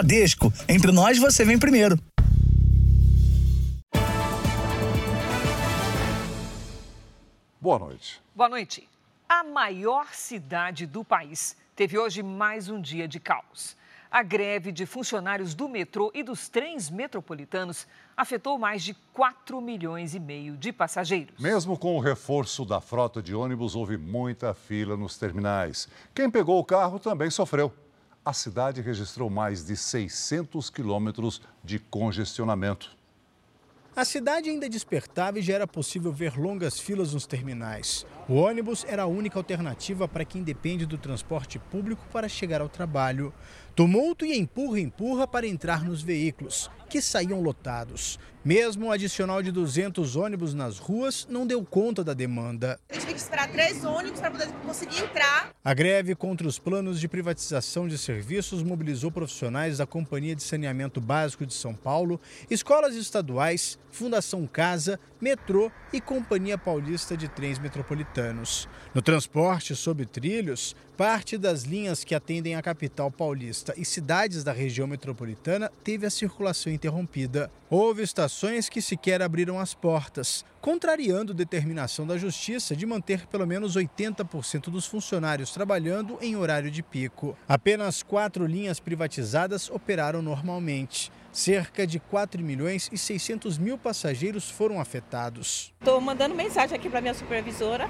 Bradesco. Entre nós, você vem primeiro. Boa noite. Boa noite. A maior cidade do país teve hoje mais um dia de caos. A greve de funcionários do metrô e dos trens metropolitanos afetou mais de 4 milhões e meio de passageiros. Mesmo com o reforço da frota de ônibus, houve muita fila nos terminais. Quem pegou o carro também sofreu. A cidade registrou mais de 600 quilômetros de congestionamento. A cidade ainda despertava e já era possível ver longas filas nos terminais. O ônibus era a única alternativa para quem depende do transporte público para chegar ao trabalho. Tumulto e empurra-empurra para entrar nos veículos, que saíam lotados. Mesmo o adicional de 200 ônibus nas ruas não deu conta da demanda. A gente tem que esperar três ônibus para poder conseguir entrar. A greve contra os planos de privatização de serviços mobilizou profissionais da Companhia de Saneamento Básico de São Paulo, escolas estaduais, Fundação Casa, Metrô e Companhia Paulista de Trens Metropolitanos. No transporte sob trilhos, parte das linhas que atendem a capital paulista e cidades da região metropolitana teve a circulação interrompida. Houve estações que sequer abriram as portas, contrariando determinação da Justiça de manter pelo menos 80% dos funcionários trabalhando em horário de pico. Apenas quatro linhas privatizadas operaram normalmente. Cerca de 4 milhões e 600 mil passageiros foram afetados. Estou mandando mensagem aqui para minha supervisora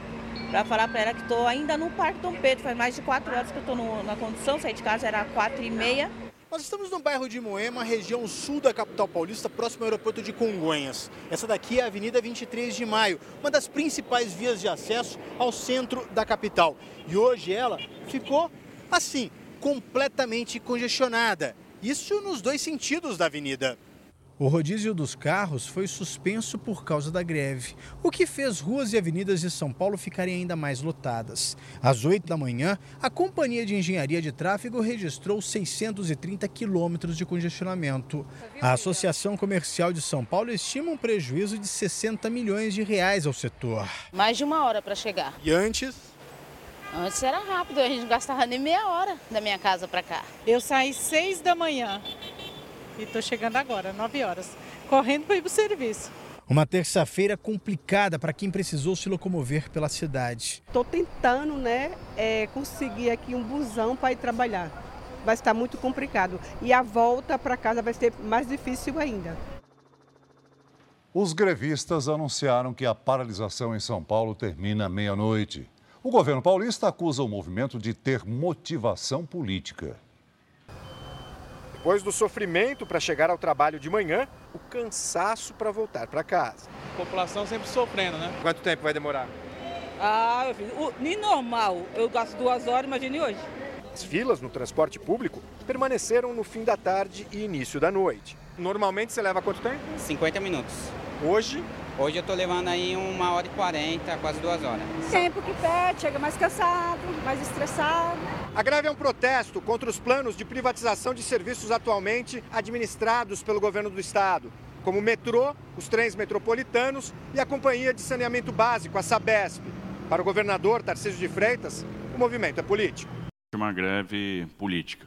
para falar para ela que estou ainda no Parque Dom Pedro. Faz mais de 4 horas que eu estou na condução, saí de casa era 4 e meia. Nós estamos no bairro de Moema, região sul da capital paulista, próximo ao aeroporto de Congonhas. Essa daqui é a Avenida 23 de Maio, uma das principais vias de acesso ao centro da capital. E hoje ela ficou assim, completamente congestionada. Isso nos dois sentidos da avenida. O rodízio dos carros foi suspenso por causa da greve, o que fez ruas e avenidas de São Paulo ficarem ainda mais lotadas. Às 8 da manhã, a Companhia de Engenharia de Tráfego registrou 630 quilômetros de congestionamento. A Associação Comercial de São Paulo estima um prejuízo de 60 milhões de reais ao setor. Mais de uma hora para chegar. E antes? Antes era rápido, a gente não gastava nem meia hora da minha casa para cá. Eu saí seis da manhã e estou chegando agora, nove horas, correndo para ir para o serviço. Uma terça-feira complicada para quem precisou se locomover pela cidade. Estou tentando, né, é, conseguir aqui um busão para ir trabalhar. Vai estar muito complicado e a volta para casa vai ser mais difícil ainda. Os grevistas anunciaram que a paralisação em São Paulo termina meia-noite. O governo paulista acusa o movimento de ter motivação política. Depois do sofrimento para chegar ao trabalho de manhã, o cansaço para voltar para casa. A população sempre sofrendo, né? Quanto tempo vai demorar? Ah, meu filho, o, nem normal. Eu gasto duas horas, imagine hoje. As filas no transporte público permaneceram no fim da tarde e início da noite. Normalmente você leva quanto tempo? 50 minutos. Hoje? Hoje eu tô levando aí uma hora e quarenta, quase duas horas. Tempo que pede, chega mais cansado, mais estressado. A greve é um protesto contra os planos de privatização de serviços atualmente administrados pelo governo do estado, como o metrô, os trens metropolitanos e a Companhia de Saneamento Básico, a Sabesp. Para o governador Tarcísio de Freitas, o movimento é político. Uma greve política.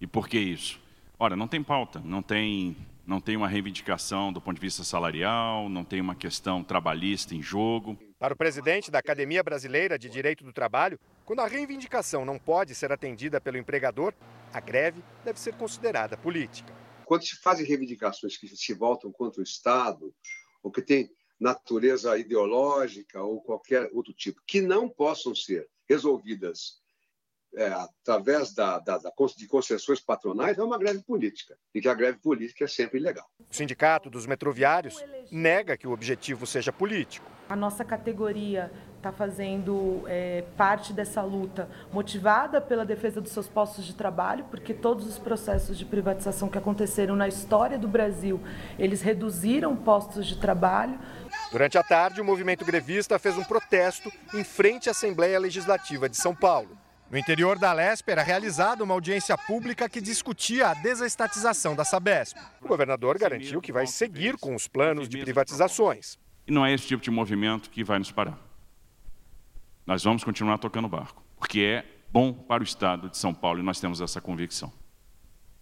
E por que isso? Ora, não tem pauta, não tem não tem uma reivindicação do ponto de vista salarial, não tem uma questão trabalhista em jogo. Para o presidente da Academia Brasileira de Direito do Trabalho, quando a reivindicação não pode ser atendida pelo empregador, a greve deve ser considerada política. Quando se fazem reivindicações que se voltam contra o Estado, ou que têm natureza ideológica ou qualquer outro tipo, que não possam ser resolvidas é, através da, da, da, de concessões patronais, é uma greve política. E que a greve política é sempre ilegal. O Sindicato dos Metroviários nega que o objetivo seja político. A nossa categoria está fazendo é, parte dessa luta motivada pela defesa dos seus postos de trabalho, porque todos os processos de privatização que aconteceram na história do Brasil, eles reduziram postos de trabalho. Durante a tarde, o movimento grevista fez um protesto em frente à Assembleia Legislativa de São Paulo. No interior da Lesp era realizada uma audiência pública que discutia a desestatização da Sabesp. O governador garantiu que vai seguir com os planos de privatizações. E não é esse tipo de movimento que vai nos parar. Nós vamos continuar tocando barco, porque é bom para o Estado de São Paulo e nós temos essa convicção.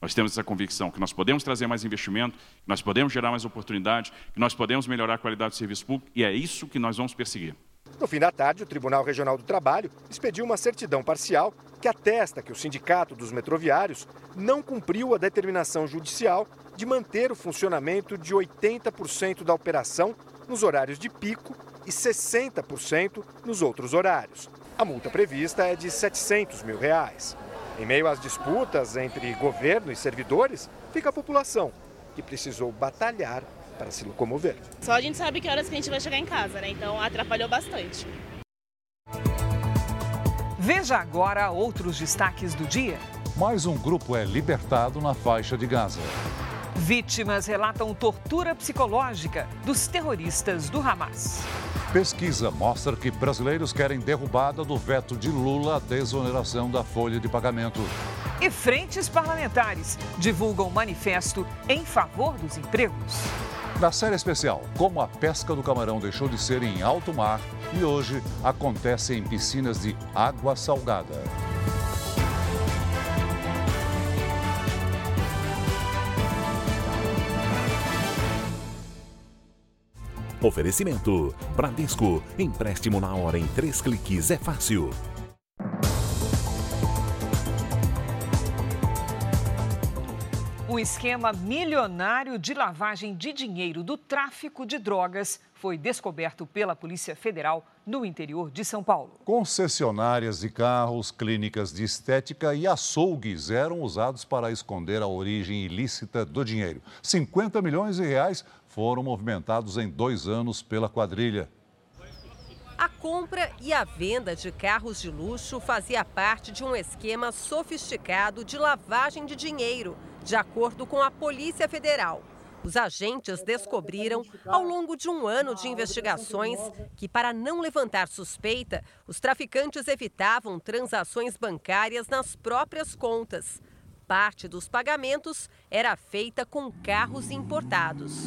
Nós temos essa convicção que nós podemos trazer mais investimento, que nós podemos gerar mais oportunidade, que nós podemos melhorar a qualidade do serviço público e é isso que nós vamos perseguir. No fim da tarde, o Tribunal Regional do Trabalho expediu uma certidão parcial que atesta que o Sindicato dos Metroviários não cumpriu a determinação judicial de manter o funcionamento de 80% da operação nos horários de pico e 60% nos outros horários. A multa prevista é de 700 mil reais. Em meio às disputas entre governo e servidores, fica a população, que precisou batalhar para se locomover. Só a gente sabe que horas que a gente vai chegar em casa, né? Então atrapalhou bastante. Veja agora outros destaques do dia. Mais um grupo é libertado na faixa de Gaza. Vítimas relatam tortura psicológica dos terroristas do Hamas. Pesquisa mostra que brasileiros querem derrubada do veto de Lula à desoneração da folha de pagamento. E frentes parlamentares divulgam manifesto em favor dos empregos. Na série especial, como a pesca do camarão deixou de ser em alto mar e hoje acontece em piscinas de água salgada. Oferecimento: Bradesco. Empréstimo na hora em três cliques é fácil. Um esquema milionário de lavagem de dinheiro do tráfico de drogas foi descoberto pela Polícia Federal no interior de São Paulo. Concessionárias de carros, clínicas de estética e açougues eram usados para esconder a origem ilícita do dinheiro. 50 milhões de reais foram movimentados em dois anos pela quadrilha. A compra e a venda de carros de luxo fazia parte de um esquema sofisticado de lavagem de dinheiro, de acordo com a Polícia Federal. Os agentes descobriram, ao longo de um ano de investigações, que, para não levantar suspeita, os traficantes evitavam transações bancárias nas próprias contas. Parte dos pagamentos era feita com carros importados.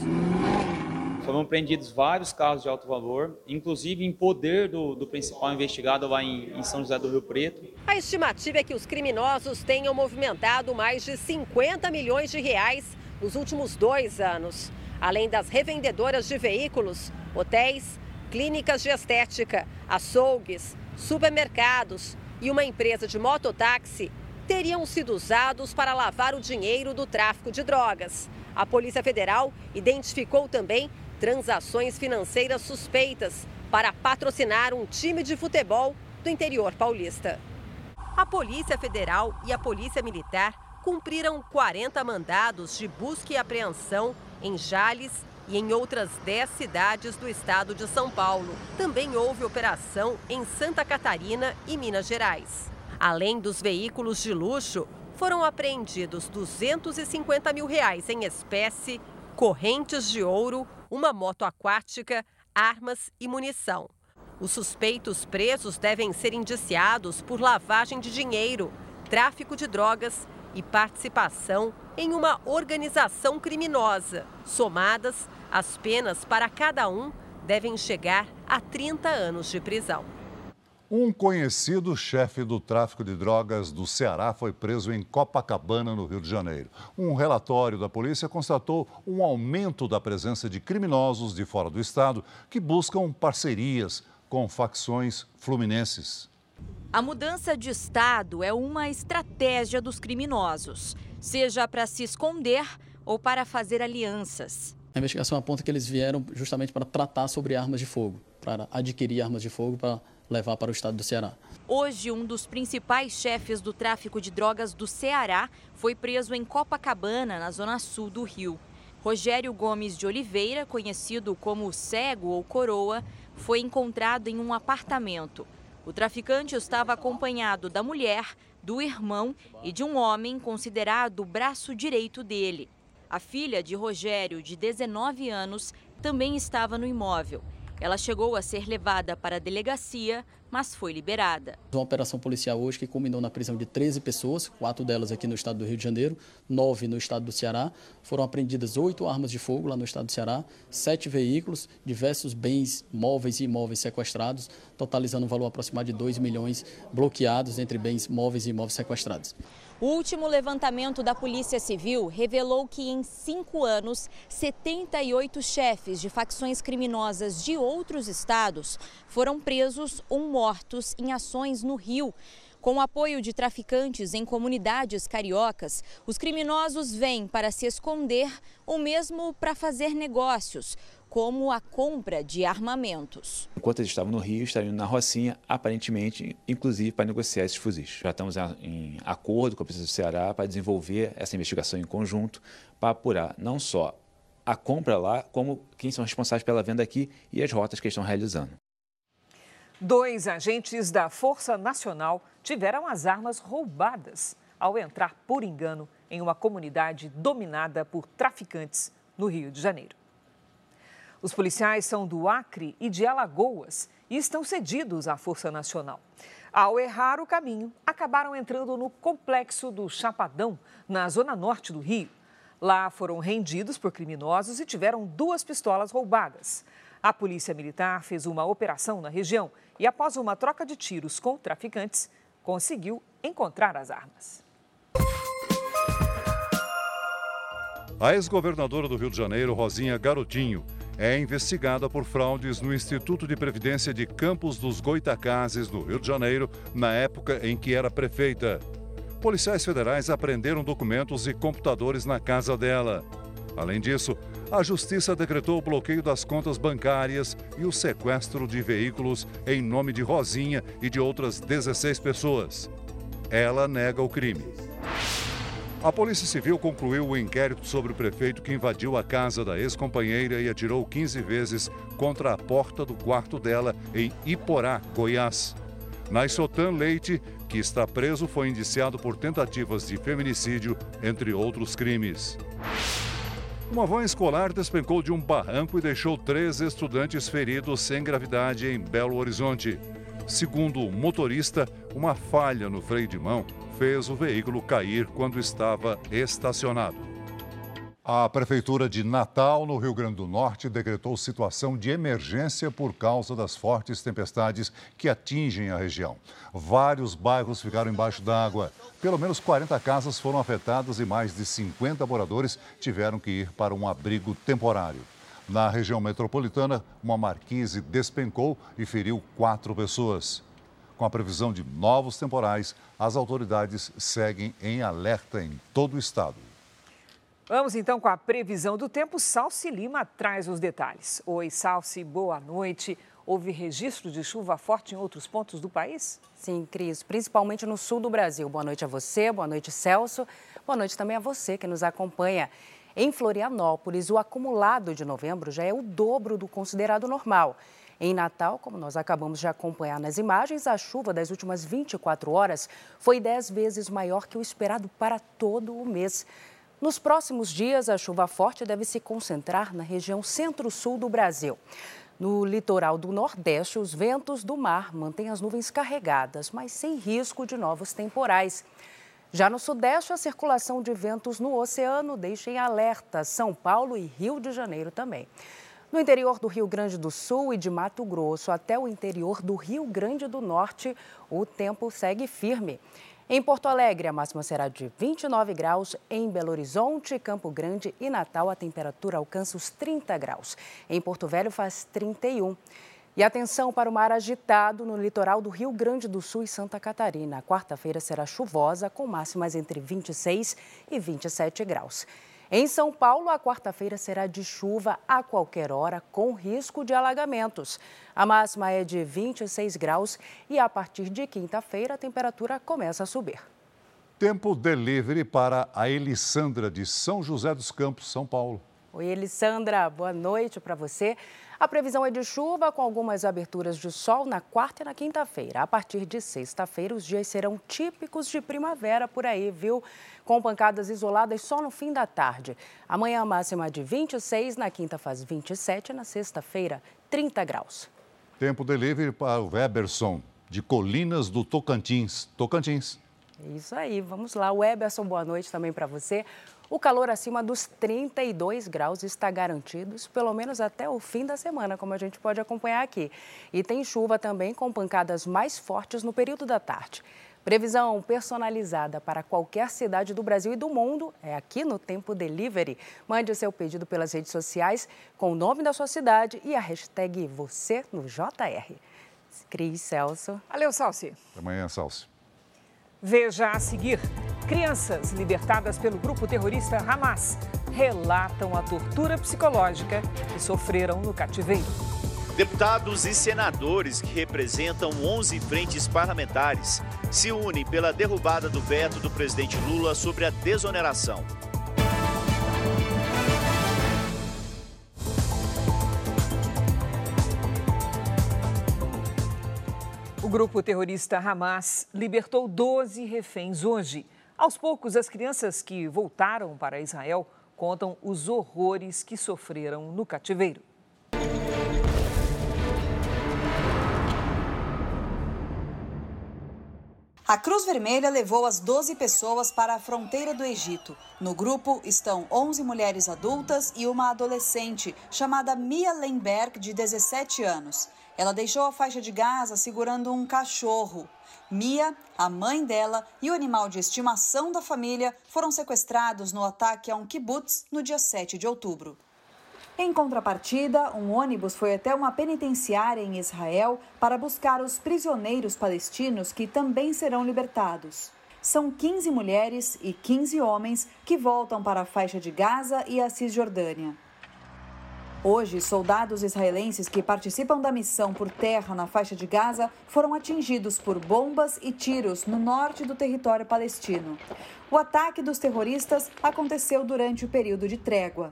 Foram apreendidos vários carros de alto valor, inclusive em poder do, do principal investigado lá em, em, São José do Rio Preto. A estimativa é que os criminosos tenham movimentado mais de 50 milhões de reais nos últimos dois anos. Além das revendedoras de veículos, hotéis, clínicas de estética, açougues, supermercados e uma empresa de mototáxi teriam sido usados para lavar o dinheiro do tráfico de drogas. A Polícia Federal identificou também transações financeiras suspeitas para patrocinar um time de futebol do interior paulista. A Polícia Federal e a Polícia Militar cumpriram 40 mandados de busca e apreensão em Jales e em outras 10 cidades do estado de São Paulo. Também houve operação em Santa Catarina e Minas Gerais. Além dos veículos de luxo, foram apreendidos 250 mil reais em espécie, correntes de ouro, uma moto aquática, armas e munição. Os suspeitos presos devem ser indiciados por lavagem de dinheiro, tráfico de drogas e participação em uma organização criminosa. Somadas, as penas para cada um devem chegar a 30 anos de prisão. Um conhecido chefe do tráfico de drogas do Ceará foi preso em Copacabana, no Rio de Janeiro. Um relatório da polícia constatou um aumento da presença de criminosos de fora do estado que buscam parcerias com facções fluminenses. A mudança de estado é uma estratégia dos criminosos, seja para se esconder ou para fazer alianças. A investigação aponta que eles vieram justamente para tratar sobre armas de fogo, para adquirir armas de fogo para levar para o estado do Ceará. Hoje, um dos principais chefes do tráfico de drogas do Ceará foi preso em Copacabana, na zona sul do Rio. Rogério Gomes de Oliveira, conhecido como Cego ou Coroa, foi encontrado em um apartamento. O traficante estava acompanhado da mulher, do irmão e de um homem considerado o braço direito dele. A filha de Rogério, de 19 anos, também estava no imóvel. Ela chegou a ser levada para a delegacia, mas foi liberada. Uma operação policial hoje que culminou na prisão de 13 pessoas, quatro delas aqui no estado do Rio de Janeiro, nove no estado do Ceará. Foram apreendidas oito armas de fogo lá no estado do Ceará, sete veículos, diversos bens móveis e imóveis sequestrados, totalizando um valor aproximado de 2 milhões bloqueados entre bens móveis e imóveis sequestrados. O último levantamento da Polícia Civil revelou que em cinco anos, 78 chefes de facções criminosas de outros estados foram presos ou mortos em ações no Rio. Com o apoio de traficantes em comunidades cariocas, os criminosos vêm para se esconder ou mesmo para fazer negócios, como a compra de armamentos. Enquanto eles estavam no Rio, estariam na Rocinha, aparentemente, inclusive para negociar esses fuzis. Já estamos em acordo com a Polícia do Ceará para desenvolver essa investigação em conjunto, para apurar não só a compra lá, como quem são responsáveis pela venda aqui e as rotas que estão realizando. Dois agentes da Força Nacional tiveram as armas roubadas ao entrar por engano em uma comunidade dominada por traficantes no Rio de Janeiro. Os policiais são do Acre e de Alagoas e estão cedidos à Força Nacional. Ao errar o caminho, acabaram entrando no complexo do Chapadão, na zona norte do Rio. Lá foram rendidos por criminosos e tiveram duas pistolas roubadas. A Polícia Militar fez uma operação na região e, após uma troca de tiros com traficantes, conseguiu encontrar as armas. A ex-governadora do Rio de Janeiro, Rosinha Garotinho, é investigada por fraudes no Instituto de Previdência de Campos dos Goitacazes, no Rio de Janeiro, na época em que era prefeita. Policiais federais apreenderam documentos e computadores na casa dela. Além disso, a Justiça decretou o bloqueio das contas bancárias e o sequestro de veículos em nome de Rosinha e de outras 16 pessoas. Ela nega o crime. A Polícia Civil concluiu o inquérito sobre o prefeito que invadiu a casa da ex-companheira e atirou 15 vezes contra a porta do quarto dela em Iporá, Goiás. Naissotan Leite, que está preso, foi indiciado por tentativas de feminicídio, entre outros crimes. Uma van escolar despencou de um barranco e deixou três estudantes feridos sem gravidade em Belo Horizonte. Segundo o motorista, uma falha no freio de mão fez o veículo cair quando estava estacionado. A Prefeitura de Natal, no Rio Grande do Norte, decretou situação de emergência por causa das fortes tempestades que atingem a região. Vários bairros ficaram embaixo d'água. Pelo menos 40 casas foram afetadas e mais de 50 moradores tiveram que ir para um abrigo temporário. Na região metropolitana, uma marquise despencou e feriu quatro pessoas. Com a previsão de novos temporais, as autoridades seguem em alerta em todo o estado. Vamos então com a previsão do tempo. Salsi Lima traz os detalhes. Oi, Salsi, boa noite. Houve registro de chuva forte em outros pontos do país? Sim, Cris, principalmente no sul do Brasil. Boa noite a você, boa noite, Celso. Boa noite também a você que nos acompanha. Em Florianópolis, o acumulado de novembro já é o dobro do considerado normal. Em Natal, como nós acabamos de acompanhar nas imagens, a chuva das últimas 24 horas foi 10 vezes maior que o esperado para todo o mês. Nos próximos dias, a chuva forte deve se concentrar na região centro-sul do Brasil. No litoral do Nordeste, os ventos do mar mantêm as nuvens carregadas, mas sem risco de novos temporais. Já no Sudeste, a circulação de ventos no oceano deixa em alerta São Paulo e Rio de Janeiro também. No interior do Rio Grande do Sul e de Mato Grosso até o interior do Rio Grande do Norte, o tempo segue firme. Em Porto Alegre, a máxima será de 29 graus. Em Belo Horizonte, Campo Grande e Natal, a temperatura alcança os 30 graus. Em Porto Velho, faz 31. E atenção para o mar agitado no litoral do Rio Grande do Sul e Santa Catarina. Quarta-feira será chuvosa, com máximas entre 26 e 27 graus. Em São Paulo, a quarta-feira será de chuva a qualquer hora, com risco de alagamentos. A máxima é de 26 graus e a partir de quinta-feira a temperatura começa a subir. Tempo delivery para a Elissandra de São José dos Campos, São Paulo. Oi, Elissandra, boa noite para você. A previsão é de chuva com algumas aberturas de sol na quarta e na quinta-feira. A partir de sexta-feira, os dias serão típicos de primavera por aí, viu? Com pancadas isoladas só no fim da tarde. Amanhã, a máxima de 26, na quinta faz 27, na sexta-feira, 30 graus. Tempo delivery para o Weberson, de Colinas do Tocantins. Tocantins. Isso aí, vamos lá. Weberson, boa noite também para você. O calor acima dos 32 graus está garantido, pelo menos até o fim da semana, como a gente pode acompanhar aqui. E tem chuva também com pancadas mais fortes no período da tarde. Previsão personalizada para qualquer cidade do Brasil e do mundo é aqui no Tempo Delivery. Mande o seu pedido pelas redes sociais com o nome da sua cidade e a hashtag você no JR. Cris Celso. Valeu, Salsi. Até amanhã, Salsi. Veja a seguir: crianças libertadas pelo grupo terrorista Hamas relatam a tortura psicológica que sofreram no cativeiro. Deputados e senadores que representam 11 frentes parlamentares se unem pela derrubada do veto do presidente Lula sobre a desoneração. Grupo terrorista Hamas libertou 12 reféns hoje. Aos poucos, as crianças que voltaram para Israel contam os horrores que sofreram no cativeiro. A Cruz Vermelha levou as 12 pessoas para a fronteira do Egito. No grupo estão 11 mulheres adultas e uma adolescente chamada Mia Lemberg, de 17 anos. Ela deixou a faixa de Gaza segurando um cachorro. Mia, a mãe dela e o animal de estimação da família foram sequestrados no ataque a um kibbutz no dia 7 de outubro. Em contrapartida, um ônibus foi até uma penitenciária em Israel para buscar os prisioneiros palestinos que também serão libertados. São 15 mulheres e 15 homens que voltam para a faixa de Gaza e a Cisjordânia. Hoje, soldados israelenses que participam da missão por terra na faixa de Gaza foram atingidos por bombas e tiros no norte do território palestino. O ataque dos terroristas aconteceu durante o período de trégua.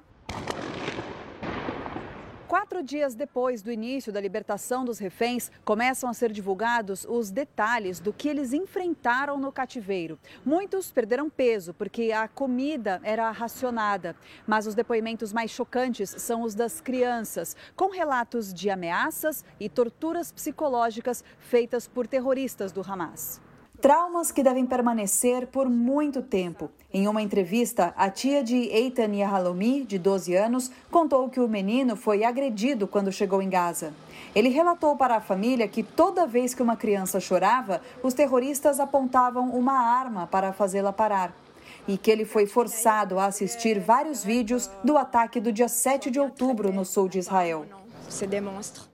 Quatro dias depois do início da libertação dos reféns, começam a ser divulgados os detalhes do que eles enfrentaram no cativeiro. Muitos perderam peso porque a comida era racionada, mas os depoimentos mais chocantes são os das crianças, com relatos de ameaças e torturas psicológicas feitas por terroristas do Hamas. Traumas que devem permanecer por muito tempo. Em uma entrevista, a tia de Eitan Yahalomi, de 12 anos, contou que o menino foi agredido quando chegou em Gaza. Ele relatou para a família que toda vez que uma criança chorava, os terroristas apontavam uma arma para fazê-la parar. E que ele foi forçado a assistir vários vídeos do ataque do dia 7 de outubro no sul de Israel. Se demonstra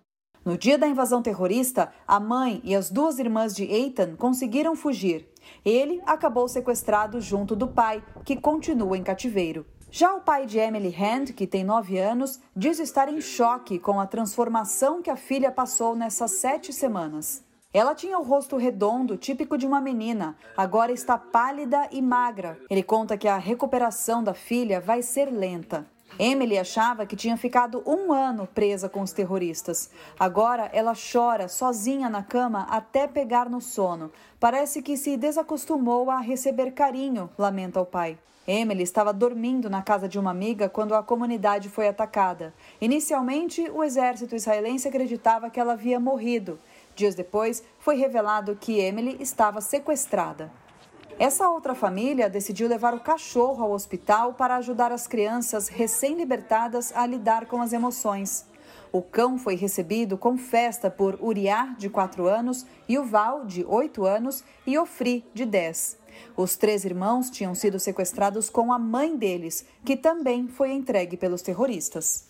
no dia da invasão terrorista, a mãe e as duas irmãs de Eitan conseguiram fugir. Ele acabou sequestrado junto do pai, que continua em cativeiro. Já o pai de Emily Hand, que tem nove anos, diz estar em choque com a transformação que a filha passou nessas sete semanas. Ela tinha o rosto redondo, típico de uma menina, agora está pálida e magra. Ele conta que a recuperação da filha vai ser lenta. Emily achava que tinha ficado um ano presa com os terroristas. Agora ela chora sozinha na cama até pegar no sono. Parece que se desacostumou a receber carinho, lamenta o pai. Emily estava dormindo na casa de uma amiga quando a comunidade foi atacada. Inicialmente, o exército israelense acreditava que ela havia morrido. Dias depois, foi revelado que Emily estava sequestrada. Essa outra família decidiu levar o cachorro ao hospital para ajudar as crianças recém-libertadas a lidar com as emoções. O cão foi recebido com festa por Uriá, de 4 anos, Yuval, de 8 anos, e Ofri, de 10. Os três irmãos tinham sido sequestrados com a mãe deles, que também foi entregue pelos terroristas.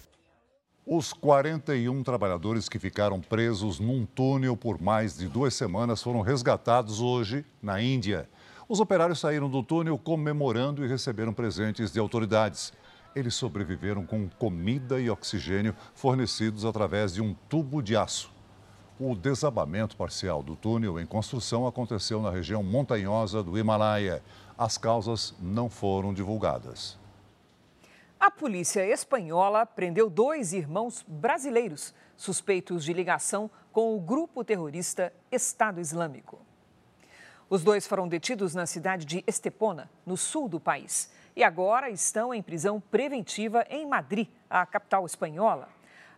Os 41 trabalhadores que ficaram presos num túnel por mais de duas semanas foram resgatados hoje na Índia. Os operários saíram do túnel comemorando e receberam presentes de autoridades. Eles sobreviveram com comida e oxigênio fornecidos através de um tubo de aço. O desabamento parcial do túnel em construção aconteceu na região montanhosa do Himalaia. As causas não foram divulgadas. A polícia espanhola prendeu dois irmãos brasileiros suspeitos de ligação com o grupo terrorista Estado Islâmico. Os dois foram detidos na cidade de Estepona, no sul do país, e agora estão em prisão preventiva em Madrid, a capital espanhola.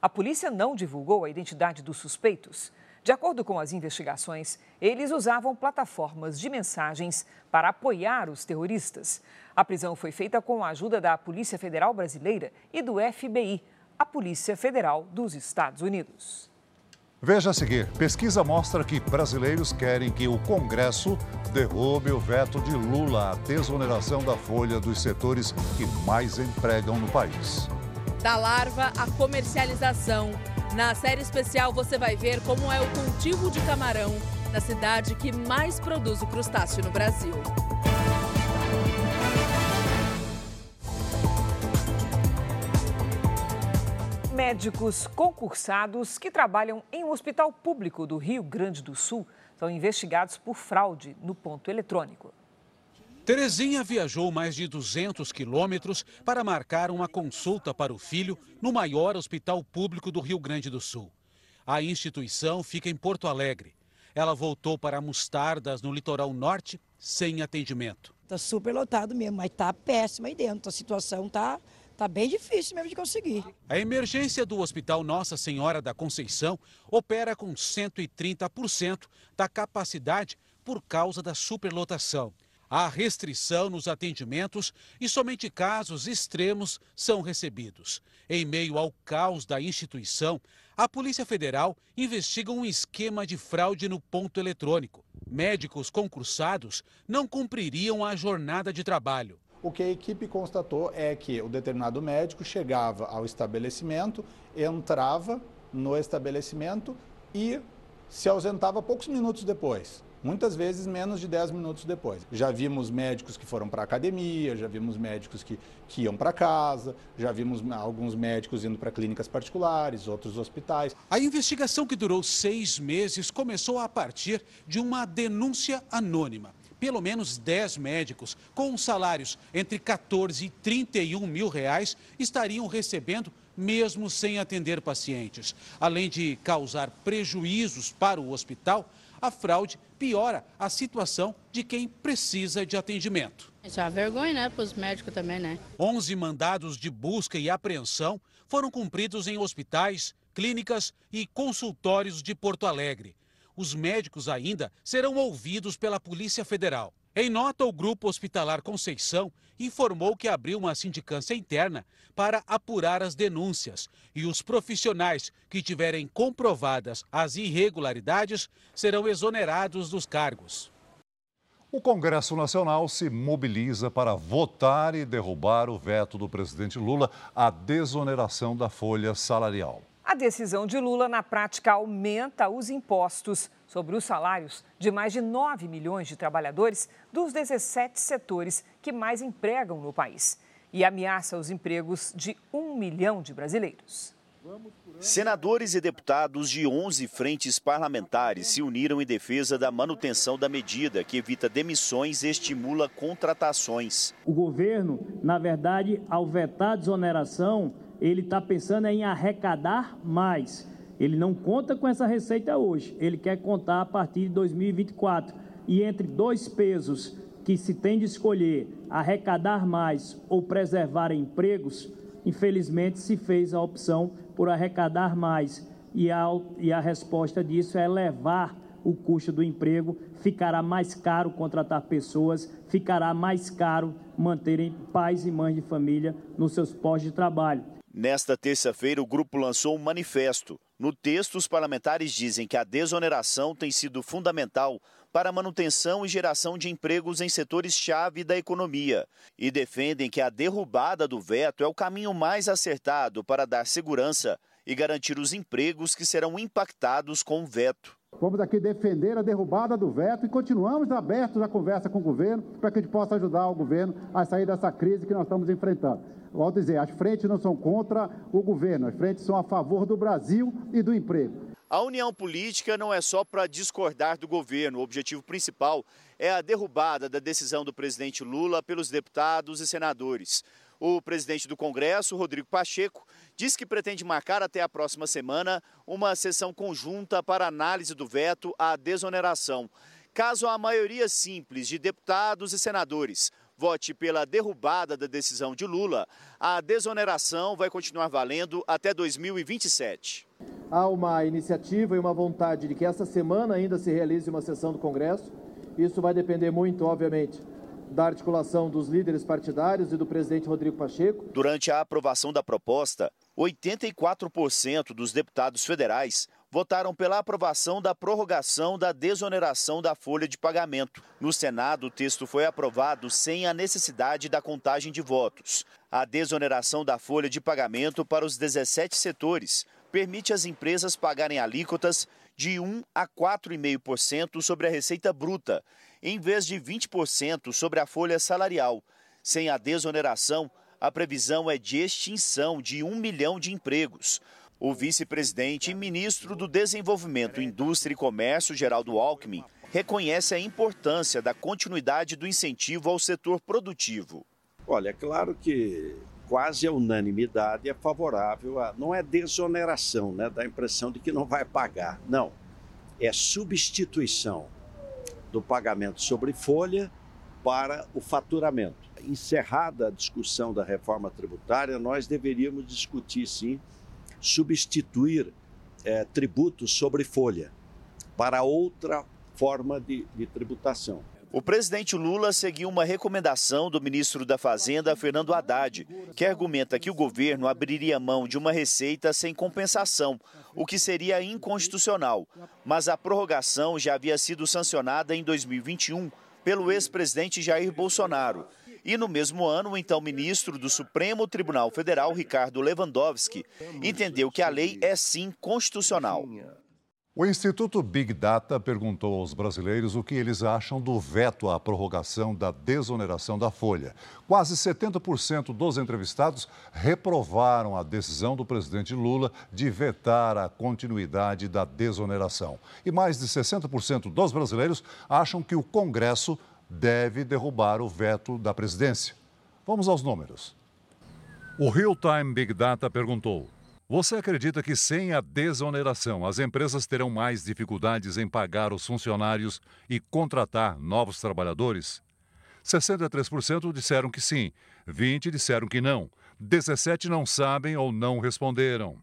A polícia não divulgou a identidade dos suspeitos. De acordo com as investigações, eles usavam plataformas de mensagens para apoiar os terroristas. A prisão foi feita com a ajuda da Polícia Federal Brasileira e do FBI, a Polícia Federal dos Estados Unidos. Veja a seguir: pesquisa mostra que brasileiros querem que o Congresso derrube o veto de Lula à desoneração da folha dos setores que mais empregam no país. Da larva à comercialização. Na série especial você vai ver como é o cultivo de camarão na cidade que mais produz o crustáceo no Brasil. Médicos concursados que trabalham em um hospital público do Rio Grande do Sul são investigados por fraude no ponto eletrônico. Terezinha viajou mais de 200 quilômetros para marcar uma consulta para o filho no maior hospital público do Rio Grande do Sul. A instituição fica em Porto Alegre. Ela voltou para Mostardas, no litoral norte, sem atendimento. Está super lotado mesmo, mas está péssima aí dentro. A situação está tá bem difícil mesmo de conseguir. A emergência do Hospital Nossa Senhora da Conceição opera com 130% da capacidade por causa da superlotação. Há restrição nos atendimentos e somente casos extremos são recebidos. Em meio ao caos da instituição, a Polícia Federal investiga um esquema de fraude no ponto eletrônico. Médicos concursados não cumpririam a jornada de trabalho. O que a equipe constatou é que o determinado médico chegava ao estabelecimento, entrava no estabelecimento e se ausentava poucos minutos depois muitas vezes menos de 10 minutos depois. Já vimos médicos que foram para a academia, já vimos médicos que, que iam para casa, já vimos alguns médicos indo para clínicas particulares, outros hospitais. A investigação que durou seis meses começou a partir de uma denúncia anônima. Pelo menos 10 médicos com salários entre 14 e 31 mil reais estariam recebendo mesmo sem atender pacientes. Além de causar prejuízos para o hospital, a fraude piora a situação de quem precisa de atendimento. Isso é uma vergonha, né, para os médicos também, né? 11 mandados de busca e apreensão foram cumpridos em hospitais, clínicas e consultórios de Porto Alegre. Os médicos ainda serão ouvidos pela Polícia Federal. Em nota, o Grupo Hospitalar Conceição informou que abriu uma sindicância interna para apurar as denúncias e os profissionais que tiverem comprovadas as irregularidades serão exonerados dos cargos. O Congresso Nacional se mobiliza para votar e derrubar o veto do presidente Lula à desoneração da folha salarial. A decisão de Lula, na prática, aumenta os impostos sobre os salários de mais de 9 milhões de trabalhadores dos 17 setores que mais empregam no país e ameaça os empregos de um milhão de brasileiros. Senadores e deputados de 11 frentes parlamentares se uniram em defesa da manutenção da medida que evita demissões e estimula contratações. O governo, na verdade, ao vetar a desoneração, ele está pensando em arrecadar mais. Ele não conta com essa receita hoje, ele quer contar a partir de 2024. E entre dois pesos que se tem de escolher, arrecadar mais ou preservar empregos, infelizmente se fez a opção por arrecadar mais. E a, e a resposta disso é elevar o custo do emprego, ficará mais caro contratar pessoas, ficará mais caro manterem pais e mães de família nos seus postos de trabalho. Nesta terça-feira, o grupo lançou um manifesto. No texto, os parlamentares dizem que a desoneração tem sido fundamental para a manutenção e geração de empregos em setores-chave da economia e defendem que a derrubada do veto é o caminho mais acertado para dar segurança e garantir os empregos que serão impactados com o veto. Vamos aqui defender a derrubada do veto e continuamos abertos à conversa com o governo para que a gente possa ajudar o governo a sair dessa crise que nós estamos enfrentando. A dizer, as frentes não são contra o governo, as frentes são a favor do Brasil e do emprego. A união política não é só para discordar do governo. O objetivo principal é a derrubada da decisão do presidente Lula pelos deputados e senadores. O presidente do Congresso, Rodrigo Pacheco, diz que pretende marcar até a próxima semana uma sessão conjunta para análise do veto à desoneração. Caso a maioria simples de deputados e senadores vote pela derrubada da decisão de Lula, a desoneração vai continuar valendo até 2027. Há uma iniciativa e uma vontade de que essa semana ainda se realize uma sessão do Congresso. Isso vai depender muito, obviamente, da articulação dos líderes partidários e do presidente Rodrigo Pacheco. Durante a aprovação da proposta, 84% dos deputados federais votaram pela aprovação da prorrogação da desoneração da folha de pagamento. No Senado, o texto foi aprovado sem a necessidade da contagem de votos. A desoneração da folha de pagamento para os 17 setores permite às empresas pagarem alíquotas de 1 a 4,5% sobre a receita bruta, em vez de 20% sobre a folha salarial. Sem a desoneração, a previsão é de extinção de um milhão de empregos. O vice-presidente e ministro do Desenvolvimento, Indústria e Comércio, Geraldo Alckmin, reconhece a importância da continuidade do incentivo ao setor produtivo. Olha, é claro que quase a unanimidade é favorável a. Não é desoneração, né? Dá a impressão de que não vai pagar. Não. É substituição do pagamento sobre folha para o faturamento. Encerrada a discussão da reforma tributária, nós deveríamos discutir sim substituir é, tributos sobre folha para outra forma de, de tributação. O presidente Lula seguiu uma recomendação do ministro da Fazenda, Fernando Haddad, que argumenta que o governo abriria mão de uma receita sem compensação, o que seria inconstitucional. Mas a prorrogação já havia sido sancionada em 2021 pelo ex-presidente Jair Bolsonaro. E no mesmo ano, o então ministro do Supremo Tribunal Federal, Ricardo Lewandowski, entendeu que a lei é sim constitucional. O Instituto Big Data perguntou aos brasileiros o que eles acham do veto à prorrogação da desoneração da folha. Quase 70% dos entrevistados reprovaram a decisão do presidente Lula de vetar a continuidade da desoneração. E mais de 60% dos brasileiros acham que o Congresso deve derrubar o veto da presidência. Vamos aos números. O Real Time Big Data perguntou: Você acredita que sem a desoneração as empresas terão mais dificuldades em pagar os funcionários e contratar novos trabalhadores? 63% disseram que sim, 20% disseram que não, 17% não sabem ou não responderam.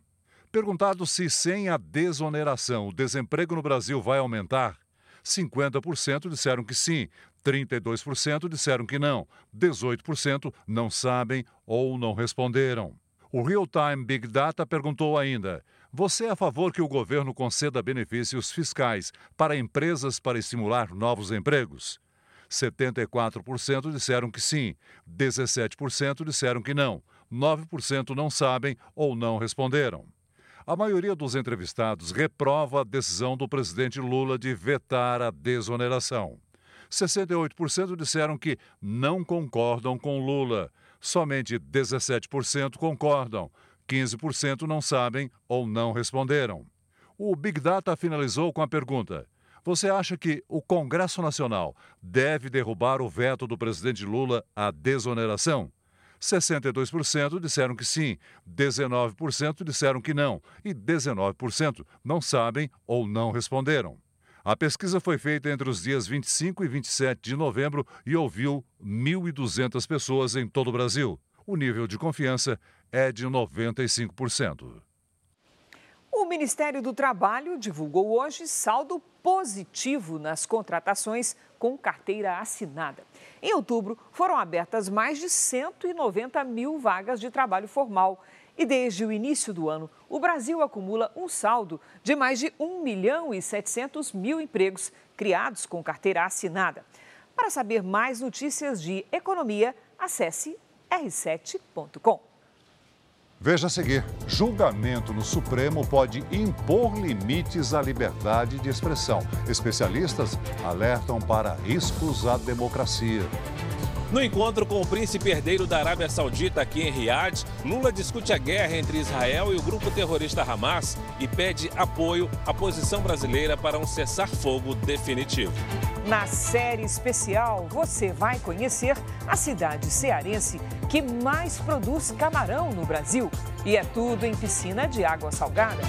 Perguntado se sem a desoneração o desemprego no Brasil vai aumentar, 50% disseram que sim, 32% disseram que não, 18% não sabem ou não responderam. O Real Time Big Data perguntou ainda: Você é a favor que o governo conceda benefícios fiscais para empresas para estimular novos empregos? 74% disseram que sim, 17% disseram que não, 9% não sabem ou não responderam. A maioria dos entrevistados reprova a decisão do presidente Lula de vetar a desoneração. 68% disseram que não concordam com Lula. Somente 17% concordam. 15% não sabem ou não responderam. O Big Data finalizou com a pergunta: Você acha que o Congresso Nacional deve derrubar o veto do presidente Lula à desoneração? 62% disseram que sim, 19% disseram que não e 19% não sabem ou não responderam. A pesquisa foi feita entre os dias 25 e 27 de novembro e ouviu 1.200 pessoas em todo o Brasil. O nível de confiança é de 95%. O Ministério do Trabalho divulgou hoje saldo positivo nas contratações com carteira assinada. Em outubro, foram abertas mais de 190 mil vagas de trabalho formal e desde o início do ano, o Brasil acumula um saldo de mais de 1 milhão e 700 mil empregos criados com carteira assinada. Para saber mais notícias de economia, acesse r7.com. Veja a seguir: julgamento no Supremo pode impor limites à liberdade de expressão. Especialistas alertam para riscos à democracia. No encontro com o príncipe herdeiro da Arábia Saudita aqui em Riad, Lula discute a guerra entre Israel e o grupo terrorista Hamas e pede apoio à posição brasileira para um cessar-fogo definitivo. Na série especial, você vai conhecer a cidade cearense que mais produz camarão no Brasil. E é tudo em piscina de água salgada.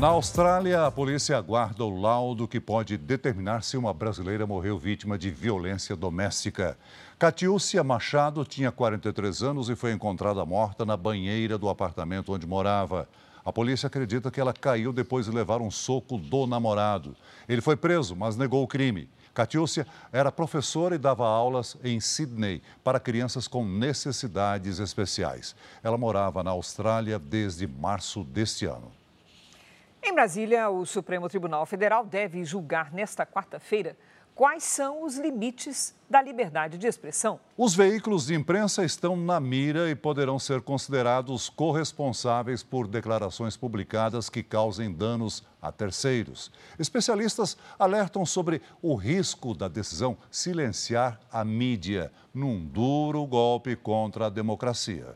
Na Austrália, a polícia aguarda o laudo que pode determinar se uma brasileira morreu vítima de violência doméstica. Catiúcia Machado tinha 43 anos e foi encontrada morta na banheira do apartamento onde morava. A polícia acredita que ela caiu depois de levar um soco do namorado. Ele foi preso, mas negou o crime. Catiúcia era professora e dava aulas em Sydney para crianças com necessidades especiais. Ela morava na Austrália desde março deste ano. Em Brasília, o Supremo Tribunal Federal deve julgar nesta quarta-feira quais são os limites da liberdade de expressão. Os veículos de imprensa estão na mira e poderão ser considerados corresponsáveis por declarações publicadas que causem danos a terceiros. Especialistas alertam sobre o risco da decisão silenciar a mídia num duro golpe contra a democracia.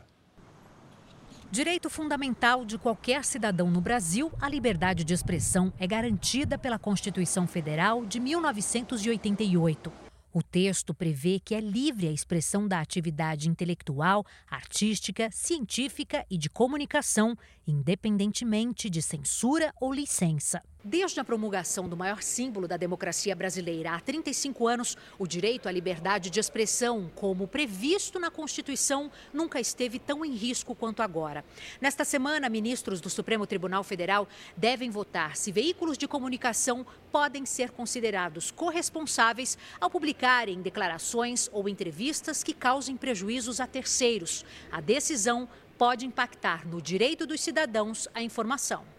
Direito fundamental de qualquer cidadão no Brasil, a liberdade de expressão é garantida pela Constituição Federal de 1988. O texto prevê que é livre a expressão da atividade intelectual, artística, científica e de comunicação, independentemente de censura ou licença. Desde a promulgação do maior símbolo da democracia brasileira há 35 anos, o direito à liberdade de expressão, como previsto na Constituição, nunca esteve tão em risco quanto agora. Nesta semana, ministros do Supremo Tribunal Federal devem votar se veículos de comunicação podem ser considerados corresponsáveis ao publicarem declarações ou entrevistas que causem prejuízos a terceiros. A decisão pode impactar no direito dos cidadãos à informação.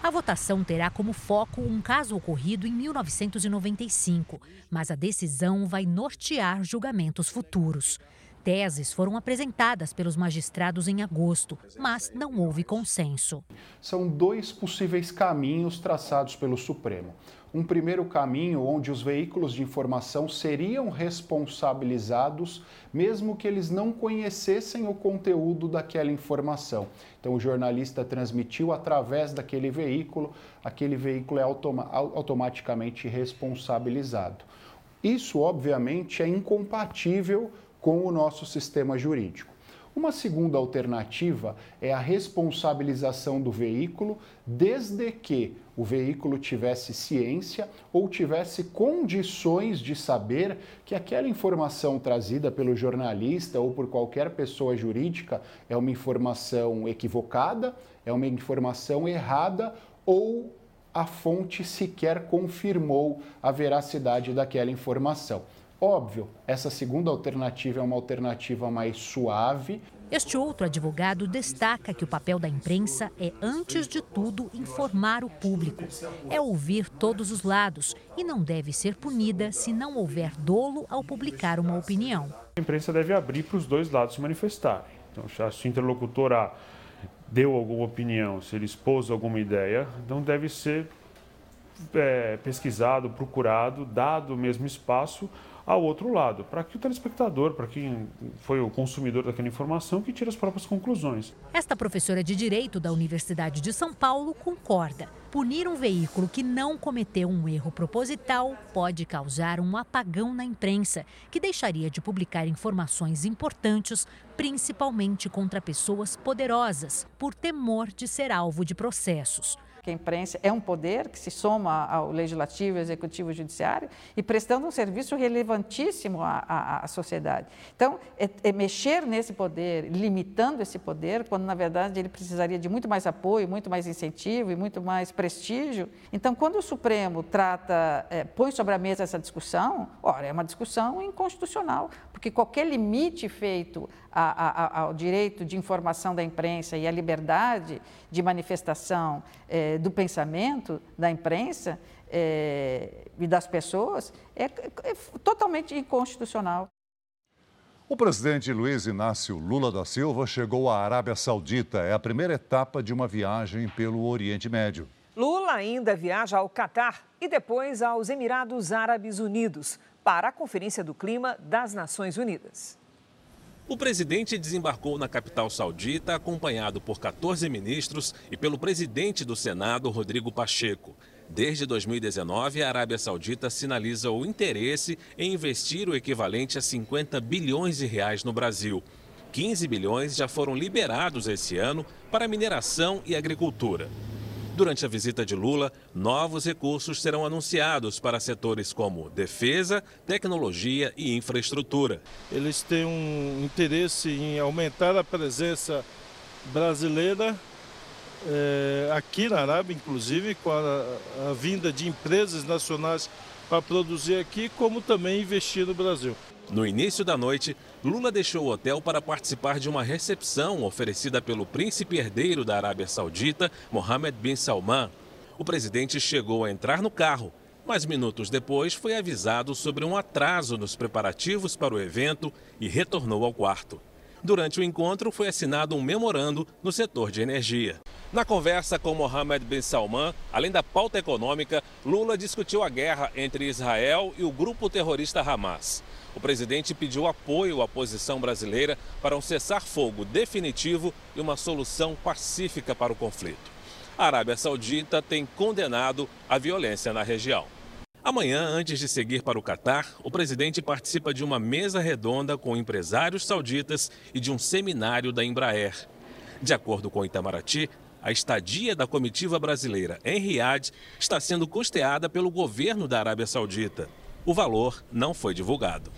A votação terá como foco um caso ocorrido em 1995, mas a decisão vai nortear julgamentos futuros. Teses foram apresentadas pelos magistrados em agosto, mas não houve consenso. São dois possíveis caminhos traçados pelo Supremo um primeiro caminho onde os veículos de informação seriam responsabilizados, mesmo que eles não conhecessem o conteúdo daquela informação. Então, o jornalista transmitiu através daquele veículo, aquele veículo é automa automaticamente responsabilizado. Isso, obviamente, é incompatível com o nosso sistema jurídico. Uma segunda alternativa é a responsabilização do veículo, desde que o veículo tivesse ciência ou tivesse condições de saber que aquela informação trazida pelo jornalista ou por qualquer pessoa jurídica é uma informação equivocada, é uma informação errada ou a fonte sequer confirmou a veracidade daquela informação. Óbvio, essa segunda alternativa é uma alternativa mais suave. Este outro advogado destaca que o papel da imprensa é, antes de tudo, informar o público. É ouvir todos os lados e não deve ser punida se não houver dolo ao publicar uma opinião. A imprensa deve abrir para os dois lados se manifestarem. Então, se o interlocutor A deu alguma opinião, se ele expôs alguma ideia, então deve ser é, pesquisado, procurado, dado o mesmo espaço ao outro lado, para que o telespectador, para quem foi o consumidor daquela informação, que tire as próprias conclusões. Esta professora de Direito da Universidade de São Paulo concorda. Punir um veículo que não cometeu um erro proposital pode causar um apagão na imprensa, que deixaria de publicar informações importantes, principalmente contra pessoas poderosas, por temor de ser alvo de processos que a imprensa é um poder que se soma ao legislativo, executivo e judiciário e prestando um serviço relevantíssimo à, à, à sociedade. Então, é, é mexer nesse poder, limitando esse poder, quando na verdade ele precisaria de muito mais apoio, muito mais incentivo e muito mais prestígio. Então, quando o Supremo trata, é, põe sobre a mesa essa discussão, ora, é uma discussão inconstitucional, porque qualquer limite feito a, a, ao direito de informação da imprensa e à liberdade de manifestação é, do pensamento da imprensa é, e das pessoas é, é totalmente inconstitucional. O presidente Luiz Inácio Lula da Silva chegou à Arábia Saudita. É a primeira etapa de uma viagem pelo Oriente Médio. Lula ainda viaja ao Catar e depois aos Emirados Árabes Unidos para a Conferência do Clima das Nações Unidas. O presidente desembarcou na capital saudita acompanhado por 14 ministros e pelo presidente do Senado, Rodrigo Pacheco. Desde 2019, a Arábia Saudita sinaliza o interesse em investir o equivalente a 50 bilhões de reais no Brasil. 15 bilhões já foram liberados esse ano para mineração e agricultura. Durante a visita de Lula, novos recursos serão anunciados para setores como defesa, tecnologia e infraestrutura. Eles têm um interesse em aumentar a presença brasileira é, aqui na Arábia, inclusive com a, a vinda de empresas nacionais para produzir aqui, como também investir no Brasil. No início da noite, Lula deixou o hotel para participar de uma recepção oferecida pelo príncipe herdeiro da Arábia Saudita, Mohammed bin Salman. O presidente chegou a entrar no carro, mas minutos depois foi avisado sobre um atraso nos preparativos para o evento e retornou ao quarto. Durante o encontro, foi assinado um memorando no setor de energia. Na conversa com Mohammed bin Salman, além da pauta econômica, Lula discutiu a guerra entre Israel e o grupo terrorista Hamas. O presidente pediu apoio à posição brasileira para um cessar-fogo definitivo e uma solução pacífica para o conflito. A Arábia Saudita tem condenado a violência na região. Amanhã, antes de seguir para o Catar, o presidente participa de uma mesa redonda com empresários sauditas e de um seminário da Embraer. De acordo com Itamaraty, a estadia da comitiva brasileira em Riad está sendo custeada pelo governo da Arábia Saudita. O valor não foi divulgado.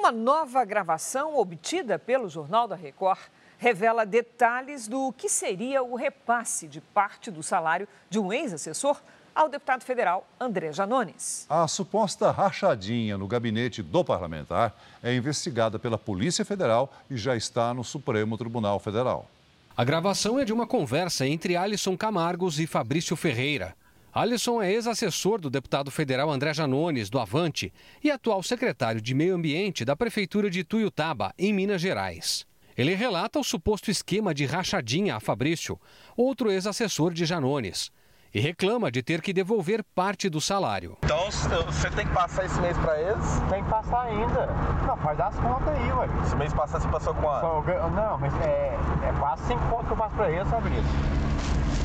Uma nova gravação obtida pelo Jornal da Record revela detalhes do que seria o repasse de parte do salário de um ex-assessor ao deputado federal André Janones. A suposta rachadinha no gabinete do parlamentar é investigada pela Polícia Federal e já está no Supremo Tribunal Federal. A gravação é de uma conversa entre Alisson Camargos e Fabrício Ferreira. Alisson é ex-assessor do deputado federal André Janones, do Avante, e atual secretário de Meio Ambiente da Prefeitura de Tuiutaba, em Minas Gerais. Ele relata o suposto esquema de rachadinha a Fabrício, outro ex-assessor de Janones e reclama de ter que devolver parte do salário. Então você tem que passar esse mês para eles? Tem que passar ainda. Não, faz as contas aí, ué. Esse mês passado você passou quanto? Não, mas é, é quase 5 pontos que eu passo para eles, isso?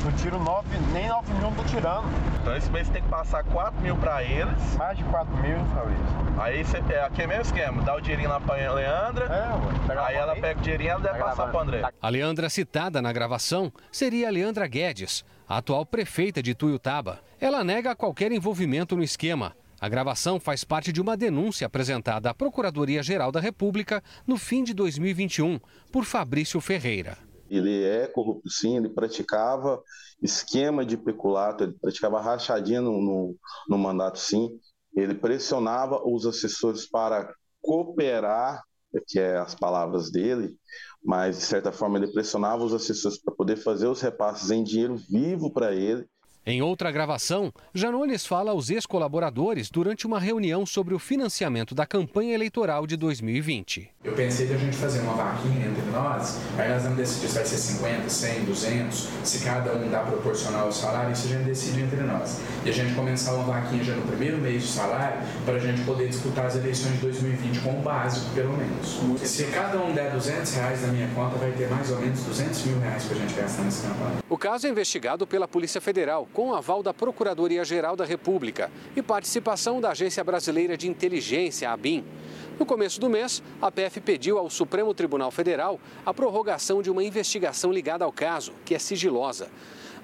Não tiro 9, nem 9 mil não tô tirando. Então esse mês você tem que passar 4 mil para eles. Mais de 4 mil, Fabrício. Aí você, é aqui é mesmo esquema, dá o dinheirinho lá pra Leandra. É, ué. Aí ela pega o dinheirinho e ela deve passar pro André. A Leandra citada na gravação seria a Leandra Guedes, a atual prefeita de Tuiutaba. Ela nega qualquer envolvimento no esquema. A gravação faz parte de uma denúncia apresentada à Procuradoria-Geral da República no fim de 2021 por Fabrício Ferreira. Ele é corrupto, sim, ele praticava esquema de peculato, ele praticava rachadinha no, no, no mandato, sim. Ele pressionava os assessores para cooperar, que é as palavras dele, mas de certa forma ele pressionava os assessores para poder fazer os repasses em dinheiro vivo para ele em outra gravação, Janones fala aos ex-colaboradores durante uma reunião sobre o financiamento da campanha eleitoral de 2020. Eu pensei que a gente fazer uma vaquinha entre nós, aí nós vamos decidir se vai ser 50, 100, 200, se cada um dá proporcional ao salário, isso a gente decide entre nós. E a gente começar uma vaquinha já no primeiro mês de salário, para a gente poder disputar as eleições de 2020 com o básico, pelo menos. Se cada um der 200 reais na minha conta, vai ter mais ou menos 200 mil reais para a gente gastar nessa campanha. O caso é investigado pela Polícia Federal com aval da Procuradoria-Geral da República e participação da Agência Brasileira de Inteligência, ABIN. No começo do mês, a PF pediu ao Supremo Tribunal Federal a prorrogação de uma investigação ligada ao caso, que é sigilosa.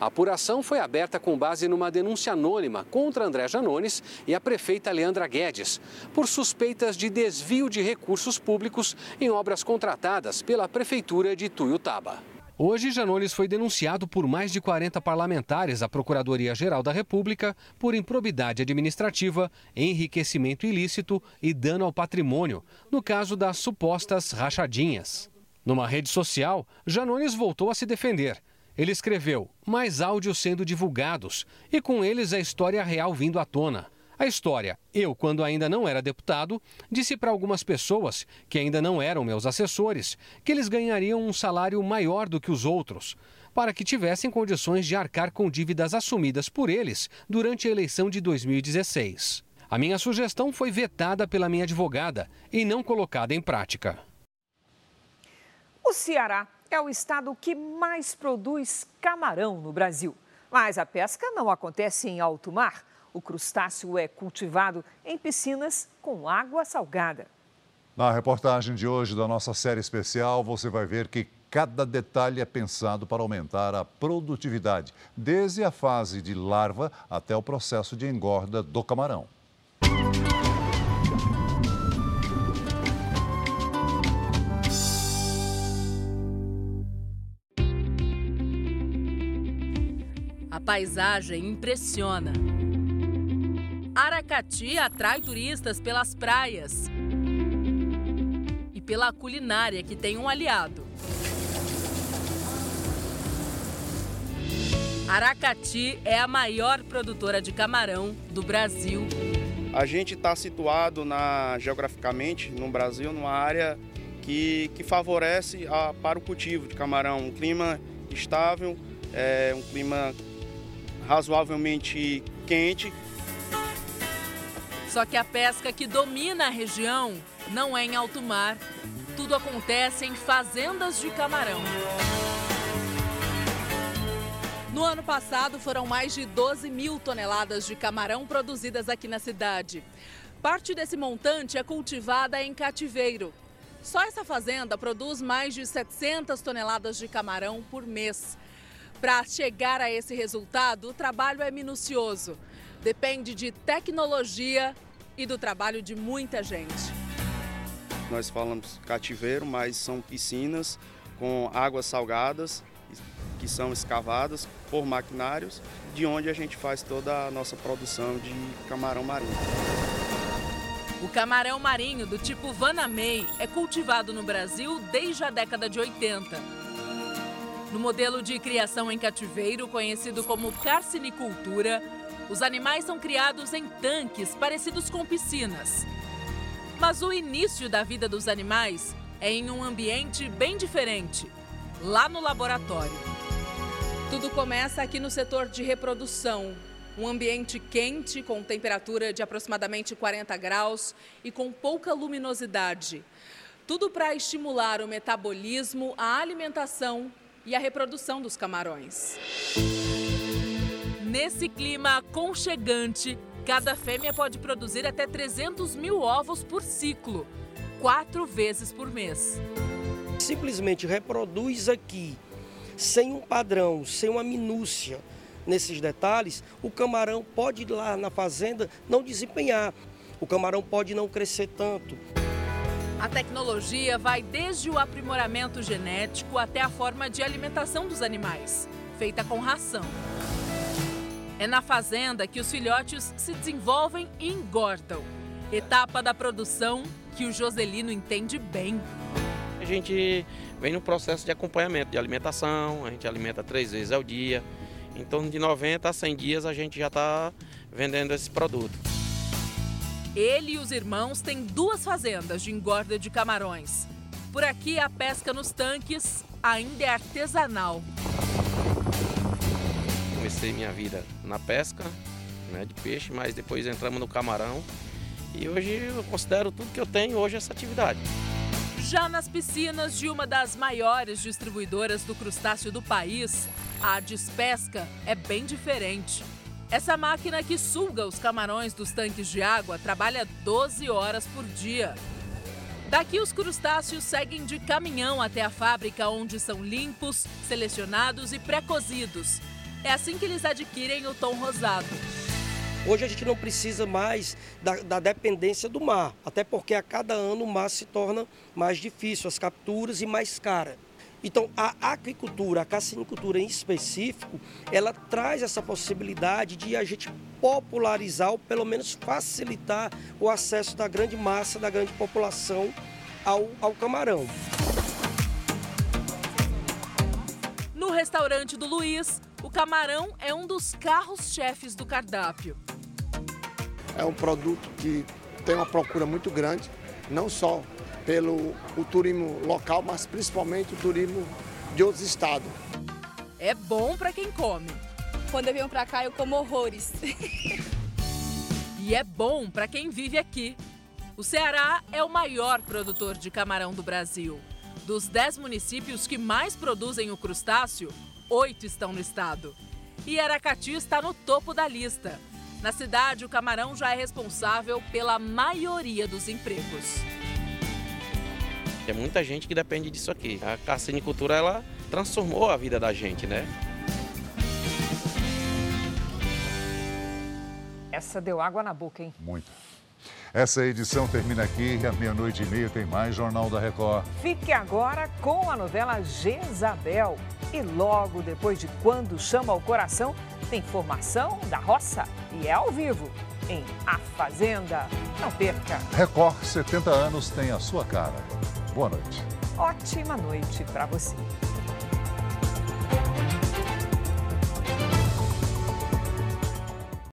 A apuração foi aberta com base numa denúncia anônima contra André Janones e a prefeita Leandra Guedes, por suspeitas de desvio de recursos públicos em obras contratadas pela Prefeitura de Tuiutaba. Hoje, Janones foi denunciado por mais de 40 parlamentares à Procuradoria-Geral da República por improbidade administrativa, enriquecimento ilícito e dano ao patrimônio, no caso das supostas rachadinhas. Numa rede social, Janones voltou a se defender. Ele escreveu mais áudios sendo divulgados e com eles a história real vindo à tona. A história, eu, quando ainda não era deputado, disse para algumas pessoas, que ainda não eram meus assessores, que eles ganhariam um salário maior do que os outros, para que tivessem condições de arcar com dívidas assumidas por eles durante a eleição de 2016. A minha sugestão foi vetada pela minha advogada e não colocada em prática. O Ceará é o estado que mais produz camarão no Brasil. Mas a pesca não acontece em alto mar. O crustáceo é cultivado em piscinas com água salgada. Na reportagem de hoje da nossa série especial, você vai ver que Cada detalhe é pensado para aumentar a produtividade, desde a fase de larva até o processo de engorda do camarão. A paisagem impressiona. Aracati atrai turistas pelas praias e pela culinária que tem um aliado. Aracati é a maior produtora de camarão do Brasil. A gente está situado na, geograficamente no Brasil numa área que, que favorece a, para o cultivo de camarão. Um clima estável, é, um clima razoavelmente quente. Só que a pesca que domina a região não é em alto mar. Tudo acontece em fazendas de camarão. No ano passado, foram mais de 12 mil toneladas de camarão produzidas aqui na cidade. Parte desse montante é cultivada em cativeiro. Só essa fazenda produz mais de 700 toneladas de camarão por mês. Para chegar a esse resultado, o trabalho é minucioso. Depende de tecnologia e do trabalho de muita gente. Nós falamos cativeiro, mas são piscinas com águas salgadas que são escavadas por maquinários, de onde a gente faz toda a nossa produção de camarão marinho. O camarão marinho do tipo Vanamei é cultivado no Brasil desde a década de 80. No modelo de criação em cativeiro, conhecido como carcinicultura, os animais são criados em tanques parecidos com piscinas. Mas o início da vida dos animais é em um ambiente bem diferente, lá no laboratório. Tudo começa aqui no setor de reprodução. Um ambiente quente, com temperatura de aproximadamente 40 graus e com pouca luminosidade. Tudo para estimular o metabolismo, a alimentação e a reprodução dos camarões. Nesse clima aconchegante, cada fêmea pode produzir até 300 mil ovos por ciclo, quatro vezes por mês. Simplesmente reproduz aqui sem um padrão, sem uma minúcia nesses detalhes, o camarão pode ir lá na fazenda não desempenhar. O camarão pode não crescer tanto. A tecnologia vai desde o aprimoramento genético até a forma de alimentação dos animais, feita com ração. É na fazenda que os filhotes se desenvolvem e engordam. Etapa da produção que o Joselino entende bem. A gente vem no processo de acompanhamento de alimentação, a gente alimenta três vezes ao dia. Em torno de 90 a 100 dias a gente já está vendendo esse produto. Ele e os irmãos têm duas fazendas de engorda de camarões. Por aqui, a pesca nos tanques ainda é artesanal. Comecei minha vida na pesca né, de peixe, mas depois entramos no camarão. E hoje eu considero tudo que eu tenho hoje essa atividade. Já nas piscinas de uma das maiores distribuidoras do crustáceo do país, a despesca é bem diferente. Essa máquina que suga os camarões dos tanques de água trabalha 12 horas por dia. Daqui, os crustáceos seguem de caminhão até a fábrica, onde são limpos, selecionados e pré-cozidos. É assim que eles adquirem o tom rosado. Hoje a gente não precisa mais da, da, dependência do mar, até porque a cada ano o mar se torna mais difícil, as capturas e mais cara. Então a aquicultura, a cassinicultura em específico, ela traz essa possibilidade de a gente popularizar ou pelo menos facilitar o acesso da grande massa, da grande população ao, ao camarão. No restaurante do Luiz, o camarão é um dos carros-chefes do cardápio. É um produto que tem uma procura muito grande, não só pelo o turismo local, mas principalmente o turismo de outros estados. É bom para quem come. Quando eu venho para cá, eu como horrores. e é bom para quem vive aqui. O Ceará é o maior produtor de camarão do Brasil. Dos 10 municípios que mais produzem o crustáceo, oito estão no estado. E Aracati está no topo da lista. Na cidade, o camarão já é responsável pela maioria dos empregos. Tem muita gente que depende disso aqui. A carcinicultura, ela transformou a vida da gente, né? Essa deu água na boca, hein? Muito. Essa edição termina aqui e à meia-noite e meia tem mais Jornal da Record. Fique agora com a novela Jezabel. E logo depois de Quando Chama o Coração, tem formação da roça e é ao vivo em A Fazenda. Não perca. Record 70 anos tem a sua cara. Boa noite. Ótima noite para você.